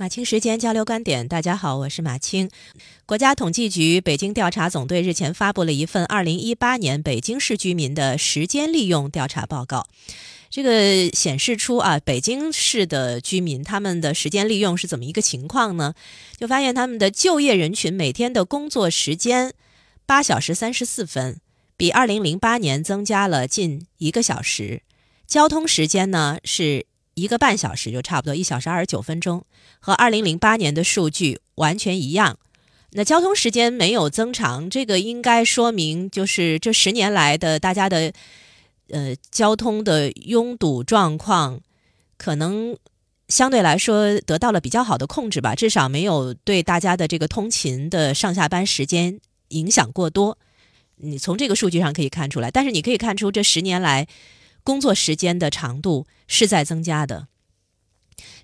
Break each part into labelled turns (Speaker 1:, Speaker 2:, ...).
Speaker 1: 马青时间交流观点，大家好，我是马青。国家统计局北京调查总队日前发布了一份二零一八年北京市居民的时间利用调查报告。这个显示出啊，北京市的居民他们的时间利用是怎么一个情况呢？就发现他们的就业人群每天的工作时间八小时三十四分，比二零零八年增加了近一个小时。交通时间呢是。一个半小时就差不多一小时二十九分钟，和二零零八年的数据完全一样。那交通时间没有增长，这个应该说明就是这十年来的大家的呃交通的拥堵状况，可能相对来说得到了比较好的控制吧，至少没有对大家的这个通勤的上下班时间影响过多。你从这个数据上可以看出来，但是你可以看出这十年来。工作时间的长度是在增加的，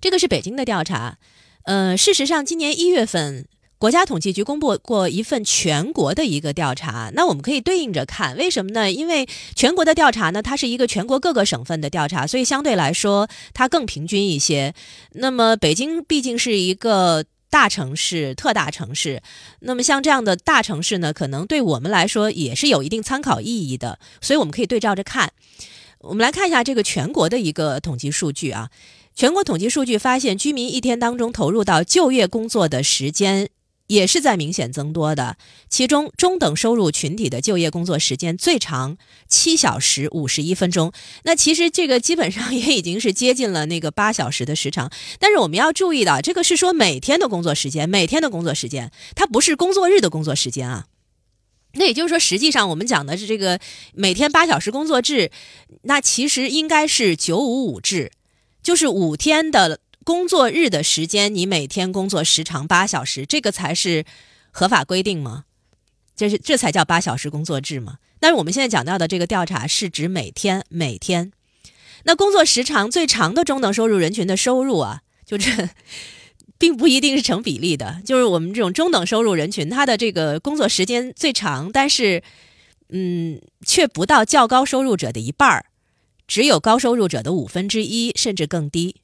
Speaker 1: 这个是北京的调查。呃，事实上，今年一月份，国家统计局公布过一份全国的一个调查。那我们可以对应着看，为什么呢？因为全国的调查呢，它是一个全国各个省份的调查，所以相对来说它更平均一些。那么北京毕竟是一个大城市、特大城市，那么像这样的大城市呢，可能对我们来说也是有一定参考意义的，所以我们可以对照着看。我们来看一下这个全国的一个统计数据啊，全国统计数据发现，居民一天当中投入到就业工作的时间也是在明显增多的。其中，中等收入群体的就业工作时间最长七小时五十一分钟。那其实这个基本上也已经是接近了那个八小时的时长。但是我们要注意的，这个是说每天的工作时间，每天的工作时间，它不是工作日的工作时间啊。那也就是说，实际上我们讲的是这个每天八小时工作制，那其实应该是九五五制，就是五天的工作日的时间，你每天工作时长八小时，这个才是合法规定吗？这是这才叫八小时工作制吗？但是我们现在讲到的这个调查是指每天每天，那工作时长最长的中等收入人群的收入啊，就这。并不一定是成比例的，就是我们这种中等收入人群，他的这个工作时间最长，但是，嗯，却不到较高收入者的一半儿，只有高收入者的五分之一，甚至更低。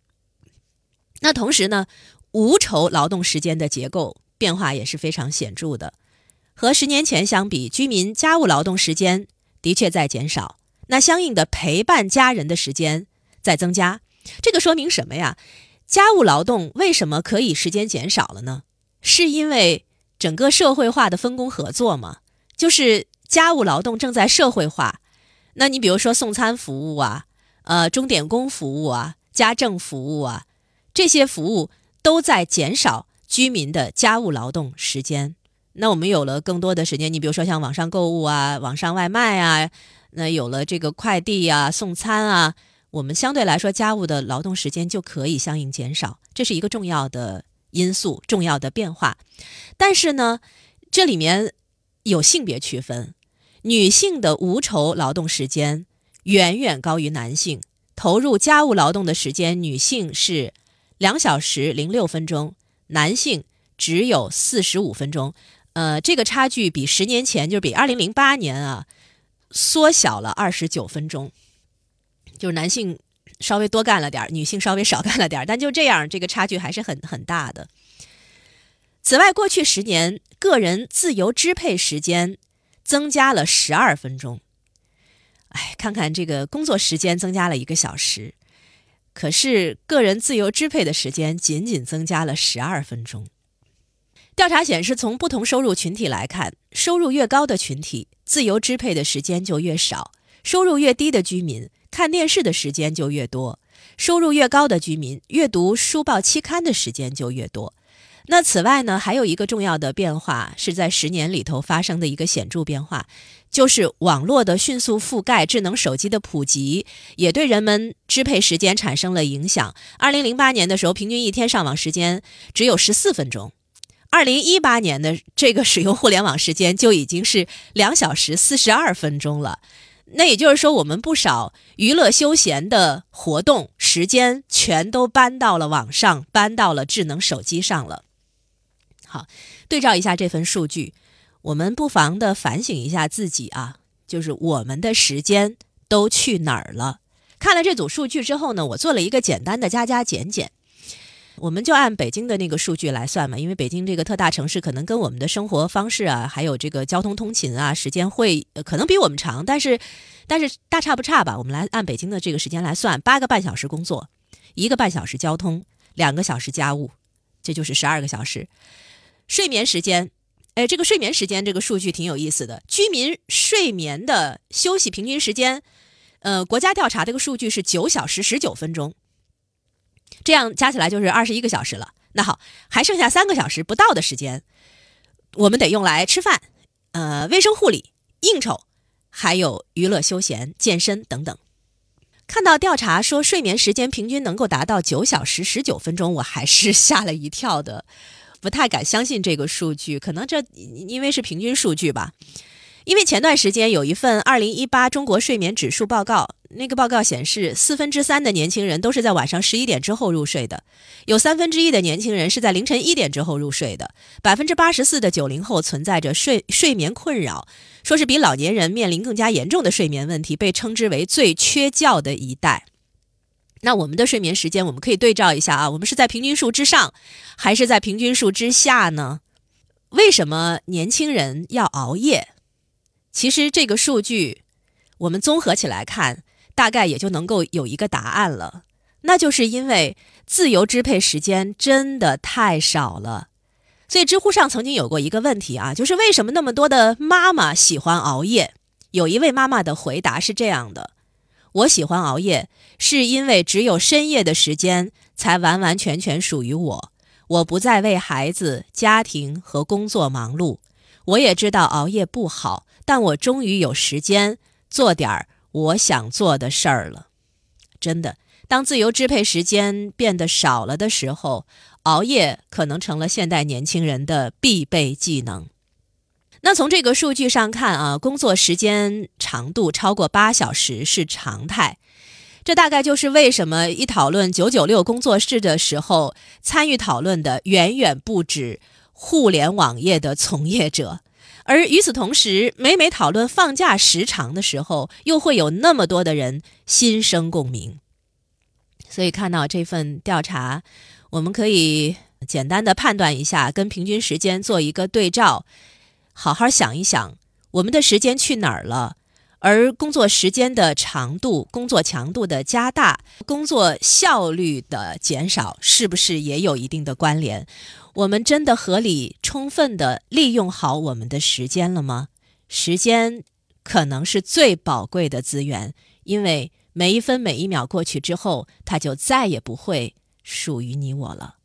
Speaker 1: 那同时呢，无酬劳动时间的结构变化也是非常显著的，和十年前相比，居民家务劳动时间的确在减少，那相应的陪伴家人的时间在增加，这个说明什么呀？家务劳动为什么可以时间减少了呢？是因为整个社会化的分工合作吗？就是家务劳动正在社会化。那你比如说送餐服务啊，呃，钟点工服务啊，家政服务啊，这些服务都在减少居民的家务劳动时间。那我们有了更多的时间，你比如说像网上购物啊，网上外卖啊，那有了这个快递啊，送餐啊。我们相对来说，家务的劳动时间就可以相应减少，这是一个重要的因素、重要的变化。但是呢，这里面有性别区分，女性的无酬劳动时间远远高于男性，投入家务劳动的时间，女性是两小时零六分钟，男性只有四十五分钟。呃，这个差距比十年前，就是比二零零八年啊，缩小了二十九分钟。就是男性稍微多干了点女性稍微少干了点但就这样，这个差距还是很很大的。此外，过去十年，个人自由支配时间增加了十二分钟。哎，看看这个工作时间增加了一个小时，可是个人自由支配的时间仅仅增加了十二分钟。调查显示，从不同收入群体来看，收入越高的群体，自由支配的时间就越少；收入越低的居民。看电视的时间就越多，收入越高的居民阅读书报期刊的时间就越多。那此外呢，还有一个重要的变化是在十年里头发生的一个显著变化，就是网络的迅速覆盖、智能手机的普及，也对人们支配时间产生了影响。二零零八年的时候，平均一天上网时间只有十四分钟，二零一八年的这个使用互联网时间就已经是两小时四十二分钟了。那也就是说，我们不少娱乐休闲的活动时间全都搬到了网上，搬到了智能手机上了。好，对照一下这份数据，我们不妨的反省一下自己啊，就是我们的时间都去哪儿了？看了这组数据之后呢，我做了一个简单的加加减减。我们就按北京的那个数据来算嘛，因为北京这个特大城市可能跟我们的生活方式啊，还有这个交通通勤啊，时间会可能比我们长，但是但是大差不差吧。我们来按北京的这个时间来算，八个半小时工作，一个半小时交通，两个小时家务，这就是十二个小时。睡眠时间，哎，这个睡眠时间这个数据挺有意思的，居民睡眠的休息平均时间，呃，国家调查这个数据是九小时十九分钟。这样加起来就是二十一个小时了。那好，还剩下三个小时不到的时间，我们得用来吃饭、呃，卫生护理、应酬，还有娱乐休闲、健身等等。看到调查说睡眠时间平均能够达到九小时十九分钟，我还是吓了一跳的，不太敢相信这个数据。可能这因为是平均数据吧。因为前段时间有一份二零一八中国睡眠指数报告，那个报告显示，四分之三的年轻人都是在晚上十一点之后入睡的，有三分之一的年轻人是在凌晨一点之后入睡的，百分之八十四的九零后存在着睡睡眠困扰，说是比老年人面临更加严重的睡眠问题，被称之为最缺觉的一代。那我们的睡眠时间，我们可以对照一下啊，我们是在平均数之上，还是在平均数之下呢？为什么年轻人要熬夜？其实这个数据，我们综合起来看，大概也就能够有一个答案了。那就是因为自由支配时间真的太少了。所以知乎上曾经有过一个问题啊，就是为什么那么多的妈妈喜欢熬夜？有一位妈妈的回答是这样的：我喜欢熬夜，是因为只有深夜的时间才完完全全属于我，我不再为孩子、家庭和工作忙碌。我也知道熬夜不好。但我终于有时间做点儿我想做的事儿了。真的，当自由支配时间变得少了的时候，熬夜可能成了现代年轻人的必备技能。那从这个数据上看啊，工作时间长度超过八小时是常态。这大概就是为什么一讨论“九九六”工作室的时候，参与讨论的远远不止互联网业的从业者。而与此同时，每每讨论放假时长的时候，又会有那么多的人心生共鸣。所以看到这份调查，我们可以简单的判断一下，跟平均时间做一个对照，好好想一想，我们的时间去哪儿了？而工作时间的长度、工作强度的加大、工作效率的减少，是不是也有一定的关联？我们真的合理、充分的利用好我们的时间了吗？时间可能是最宝贵的资源，因为每一分每一秒过去之后，它就再也不会属于你我了。